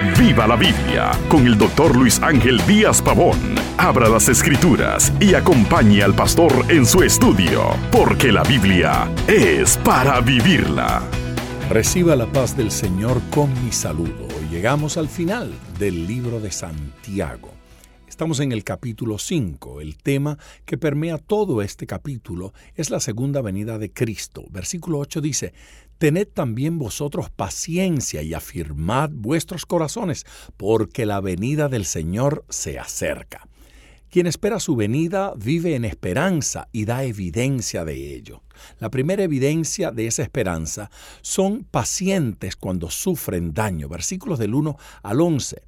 Viva la Biblia con el doctor Luis Ángel Díaz Pavón. Abra las escrituras y acompañe al pastor en su estudio, porque la Biblia es para vivirla. Reciba la paz del Señor con mi saludo. Llegamos al final del libro de Santiago. Estamos en el capítulo 5. El tema que permea todo este capítulo es la segunda venida de Cristo. Versículo 8 dice, Tened también vosotros paciencia y afirmad vuestros corazones, porque la venida del Señor se acerca. Quien espera su venida vive en esperanza y da evidencia de ello. La primera evidencia de esa esperanza son pacientes cuando sufren daño. Versículos del 1 al 11.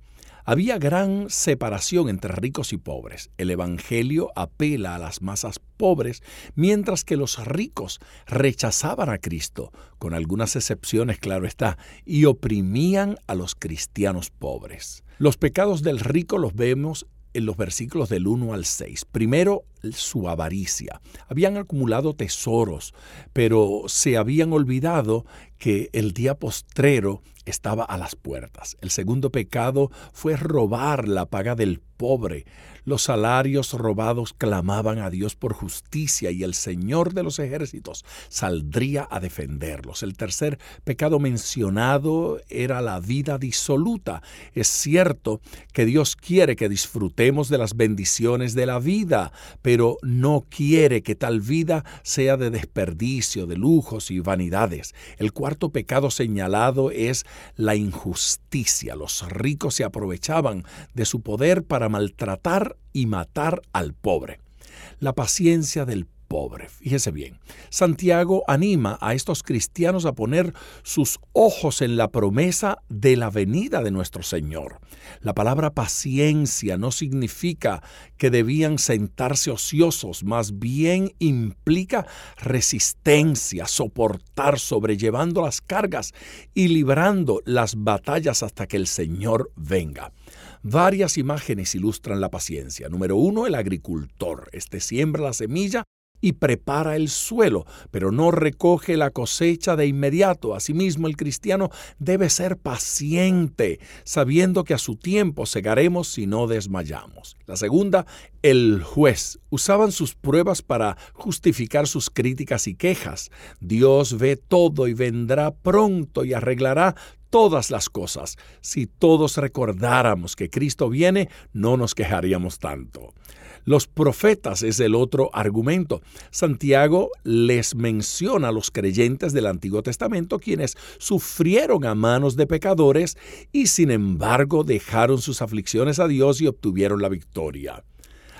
Había gran separación entre ricos y pobres. El Evangelio apela a las masas pobres, mientras que los ricos rechazaban a Cristo, con algunas excepciones, claro está, y oprimían a los cristianos pobres. Los pecados del rico los vemos en los versículos del 1 al 6. Primero, su avaricia. Habían acumulado tesoros, pero se habían olvidado que el día postrero estaba a las puertas. El segundo pecado fue robar la paga del pobre. Los salarios robados clamaban a Dios por justicia y el Señor de los ejércitos saldría a defenderlos. El tercer pecado mencionado era la vida disoluta. Es cierto que Dios quiere que disfrutemos de las bendiciones de la vida, no quiere que tal vida sea de desperdicio, de lujos y vanidades. El cuarto pecado señalado es la injusticia. Los ricos se aprovechaban de su poder para maltratar y matar al pobre. La paciencia del pobre. Fíjese bien, Santiago anima a estos cristianos a poner sus ojos en la promesa de la venida de nuestro Señor. La palabra paciencia no significa que debían sentarse ociosos, más bien implica resistencia, soportar, sobrellevando las cargas y librando las batallas hasta que el Señor venga. Varias imágenes ilustran la paciencia. Número uno, el agricultor. Este siembra la semilla y prepara el suelo, pero no recoge la cosecha de inmediato. Asimismo, el cristiano debe ser paciente, sabiendo que a su tiempo segaremos si no desmayamos. La segunda, el juez. Usaban sus pruebas para justificar sus críticas y quejas. Dios ve todo y vendrá pronto y arreglará todas las cosas. Si todos recordáramos que Cristo viene, no nos quejaríamos tanto. Los profetas es el otro argumento. Santiago les menciona a los creyentes del Antiguo Testamento quienes sufrieron a manos de pecadores y sin embargo dejaron sus aflicciones a Dios y obtuvieron la victoria.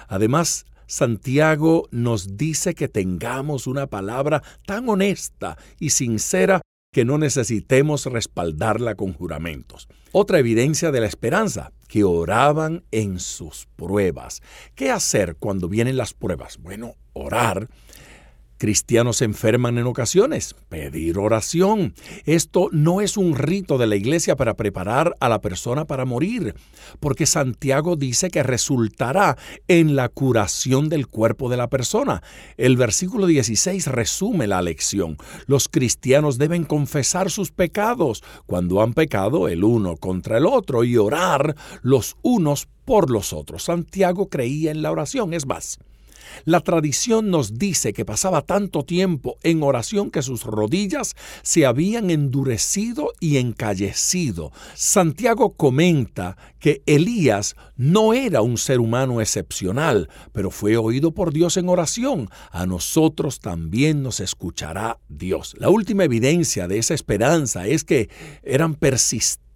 Además, Santiago nos dice que tengamos una palabra tan honesta y sincera que no necesitemos respaldarla con juramentos. Otra evidencia de la esperanza, que oraban en sus pruebas. ¿Qué hacer cuando vienen las pruebas? Bueno, orar Cristianos se enferman en ocasiones. Pedir oración. Esto no es un rito de la iglesia para preparar a la persona para morir, porque Santiago dice que resultará en la curación del cuerpo de la persona. El versículo 16 resume la lección. Los cristianos deben confesar sus pecados cuando han pecado el uno contra el otro y orar los unos por los otros. Santiago creía en la oración, es más. La tradición nos dice que pasaba tanto tiempo en oración que sus rodillas se habían endurecido y encallecido. Santiago comenta que Elías no era un ser humano excepcional, pero fue oído por Dios en oración. A nosotros también nos escuchará Dios. La última evidencia de esa esperanza es que eran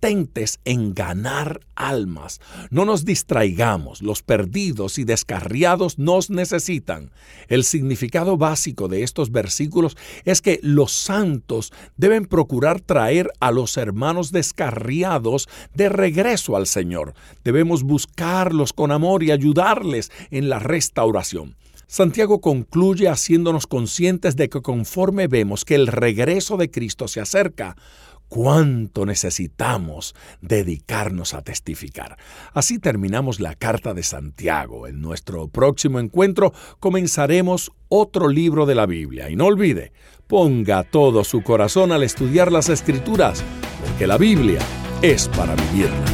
en ganar almas. No nos distraigamos, los perdidos y descarriados nos necesitan. El significado básico de estos versículos es que los santos deben procurar traer a los hermanos descarriados de regreso al Señor. Debemos buscarlos con amor y ayudarles en la restauración. Santiago concluye haciéndonos conscientes de que conforme vemos que el regreso de Cristo se acerca, cuánto necesitamos dedicarnos a testificar. Así terminamos la carta de Santiago. En nuestro próximo encuentro comenzaremos otro libro de la Biblia. Y no olvide, ponga todo su corazón al estudiar las escrituras, porque la Biblia es para vivirla.